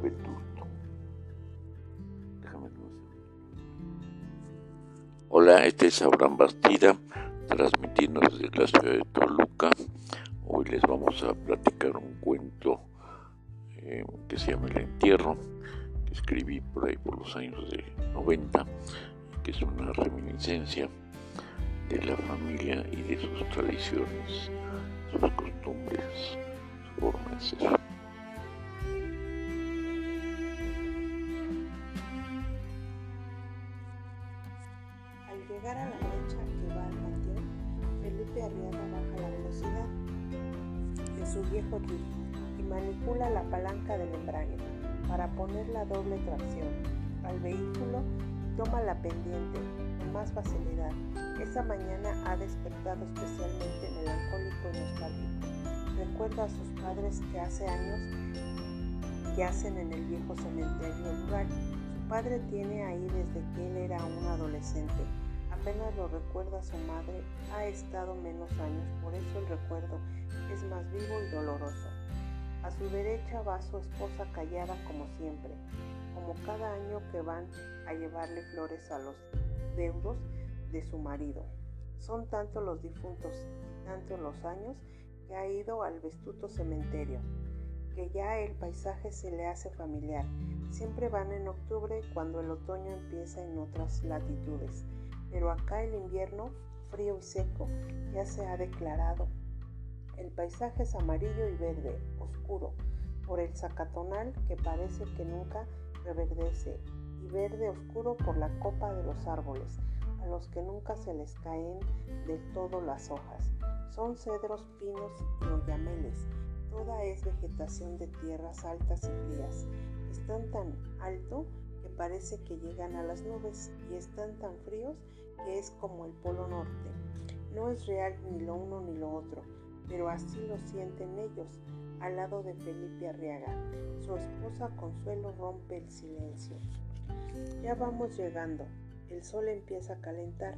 vetusto. Déjame Hola, este es Abraham Bastida, transmitiendo desde la ciudad de Toluca. Hoy les vamos a platicar un cuento eh, que se llama El Entierro, que escribí por ahí por los años de 90, que es una reminiscencia de la familia y de sus tradiciones, sus costumbres, su forma poner la doble tracción al vehículo toma la pendiente con más facilidad. Esa mañana ha despertado especialmente melancólico y nostálgico. Recuerda a sus padres que hace años yacen en el viejo cementerio rural. Su padre tiene ahí desde que él era un adolescente. Apenas lo recuerda su madre, ha estado menos años, por eso el recuerdo es más vivo y doloroso. A su derecha va su esposa callada como siempre, como cada año que van a llevarle flores a los deudos de su marido. Son tantos los difuntos, tantos los años que ha ido al vestuto cementerio, que ya el paisaje se le hace familiar. Siempre van en octubre cuando el otoño empieza en otras latitudes, pero acá el invierno, frío y seco, ya se ha declarado el paisaje es amarillo y verde, oscuro, por el zacatonal que parece que nunca reverdece, y verde oscuro por la copa de los árboles, a los que nunca se les caen del todo las hojas. Son cedros, pinos y oyameles. Toda es vegetación de tierras altas y frías. Están tan alto que parece que llegan a las nubes y están tan fríos que es como el polo norte. No es real ni lo uno ni lo otro pero así lo sienten ellos, al lado de Felipe Arriaga. Su esposa Consuelo rompe el silencio. Ya vamos llegando, el sol empieza a calentar.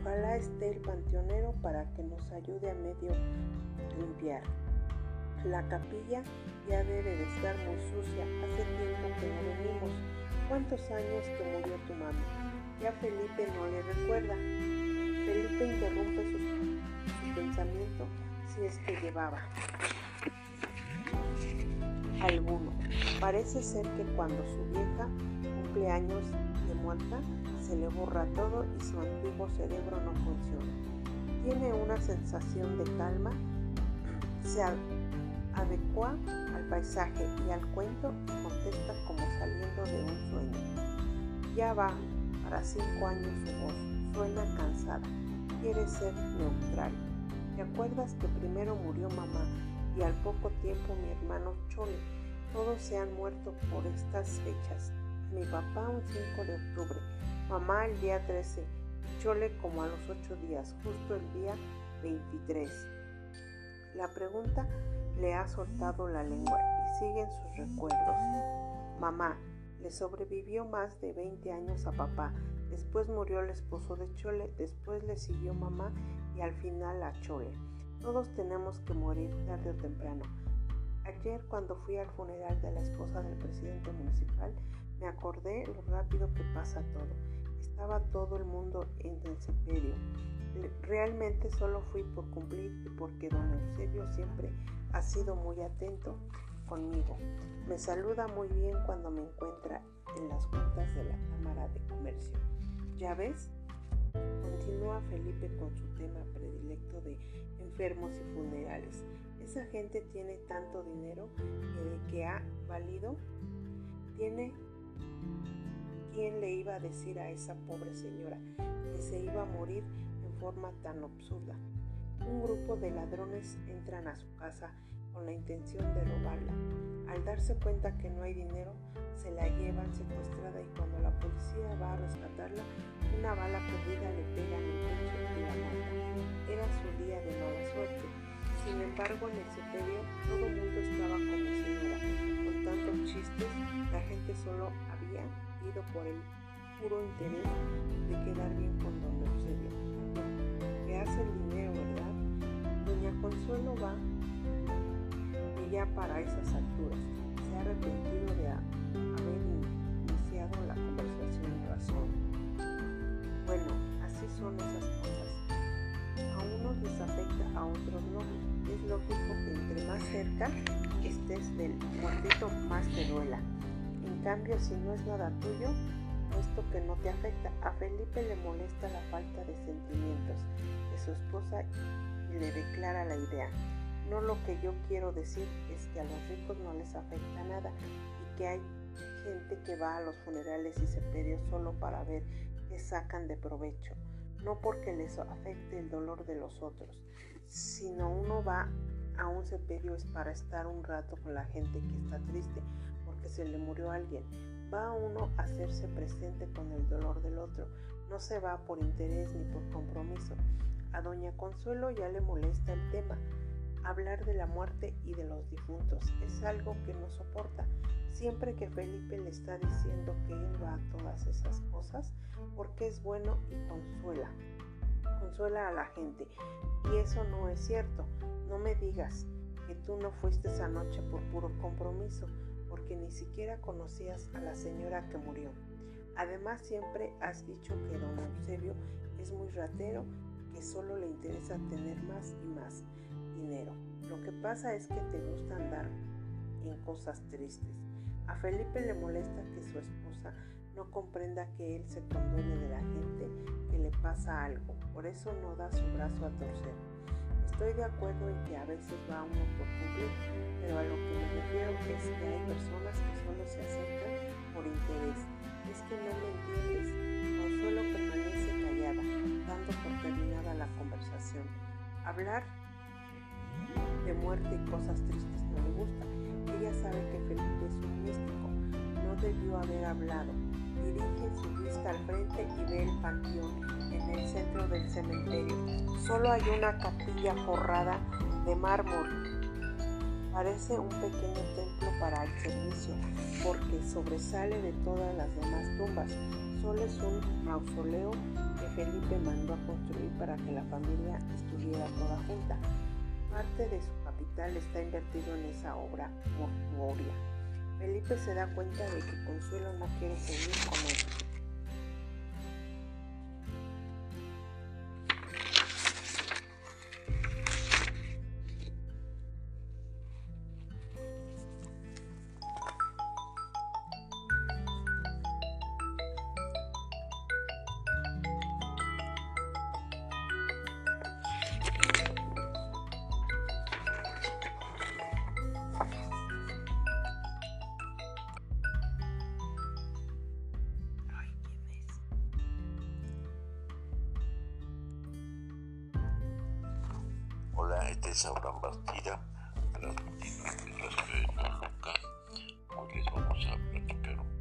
Ojalá esté el panteonero para que nos ayude a medio limpiar. La capilla ya debe de estar muy sucia, hace tiempo que no venimos. ¿Cuántos años que murió tu mamá? Ya Felipe no le recuerda. Felipe interrumpe su, su pensamiento si es que llevaba alguno. Parece ser que cuando su vieja cumple años de muerta, se le borra todo y su antiguo cerebro no funciona. Tiene una sensación de calma, se adecua al paisaje y al cuento y contesta como saliendo de un sueño. Ya va para cinco años su voz, suena cansada, quiere ser neutral. ¿Te acuerdas que primero murió mamá y al poco tiempo mi hermano Chole? Todos se han muerto por estas fechas. Mi papá un 5 de octubre, mamá el día 13, Chole como a los 8 días, justo el día 23. La pregunta le ha soltado la lengua y siguen sus recuerdos. Mamá, le sobrevivió más de 20 años a papá. Después murió el esposo de Chole, después le siguió mamá y al final a Chole. Todos tenemos que morir tarde o temprano. Ayer cuando fui al funeral de la esposa del presidente municipal, me acordé lo rápido que pasa todo. Estaba todo el mundo en el sepelio. Realmente solo fui por cumplir y porque don Eusebio siempre ha sido muy atento conmigo. Me saluda muy bien cuando me encuentra en las juntas de la Cámara de Comercio. ¿Ya ves? Continúa Felipe con su tema predilecto de enfermos y funerales. Esa gente tiene tanto dinero que de que ha valido, tiene quién le iba a decir a esa pobre señora que se iba a morir en forma tan absurda. Un grupo de ladrones entran a su casa con la intención de robarla. Al darse cuenta que no hay dinero, se la llevan secuestrada y cuando la policía va a rescatarla, una bala perdida le pega en el pecho y la mata. Era su día de mala suerte. Sin embargo, en el sepelio todo el mundo estaba como si nada. Con tantos chistes, la gente solo había ido por el puro interés de quedar bien con don Eusebio. ¿Qué hace el dinero, verdad? Doña Consuelo va ya para esas alturas se ha arrepentido de haber iniciado la conversación en razón. Bueno, así son esas cosas. A unos les afecta, a otros no. Es lógico que entre más cerca estés del muertito, más te duela. En cambio, si no es nada tuyo, puesto que no te afecta, a Felipe le molesta la falta de sentimientos de su esposa y le declara la idea. No lo que yo quiero decir es que a los ricos no les afecta nada y que hay gente que va a los funerales y sepelios solo para ver qué sacan de provecho, no porque les afecte el dolor de los otros, sino uno va a un sepelio es para estar un rato con la gente que está triste porque se le murió alguien. Va uno a hacerse presente con el dolor del otro, no se va por interés ni por compromiso. A doña Consuelo ya le molesta el tema, Hablar de la muerte y de los difuntos es algo que no soporta. Siempre que Felipe le está diciendo que él va a todas esas cosas porque es bueno y consuela. Consuela a la gente. Y eso no es cierto. No me digas que tú no fuiste esa noche por puro compromiso, porque ni siquiera conocías a la señora que murió. Además siempre has dicho que don Eusebio es muy ratero que solo le interesa tener más y más dinero. Lo que pasa es que te gusta andar en cosas tristes. A Felipe le molesta que su esposa no comprenda que él se conduele de la gente que le pasa algo. Por eso no da su brazo a torcer. Estoy de acuerdo en que a veces va uno por cumplir, pero a lo que me refiero es que hay personas que solo se acercan por interés. Es que no me entiendes. Consuelo permanece callada, dando por terminada la conversación. Hablar de muerte y cosas tristes no le gusta. Ella sabe que Felipe es un místico, no debió haber hablado. Dirige su vista al frente y ve el panteón en el centro del cementerio. Solo hay una capilla forrada de mármol. Parece un pequeño templo para el servicio porque sobresale de todas las demás tumbas. Solo es un mausoleo que Felipe mandó a construir para que la familia estuviera toda junta. Parte de su capital está invertido en esa obra mortuoria. Felipe se da cuenta de que Consuelo no quiere seguir con él. Es Abraham Bastida, transmitiendo desde la ciudad de Toluca. Hoy les vamos a platicar un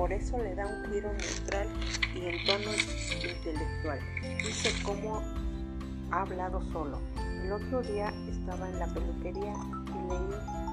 por eso le da un giro neutral y en tono intelectual. Dice cómo ha hablado solo. El otro día estaba en la peluquería y leí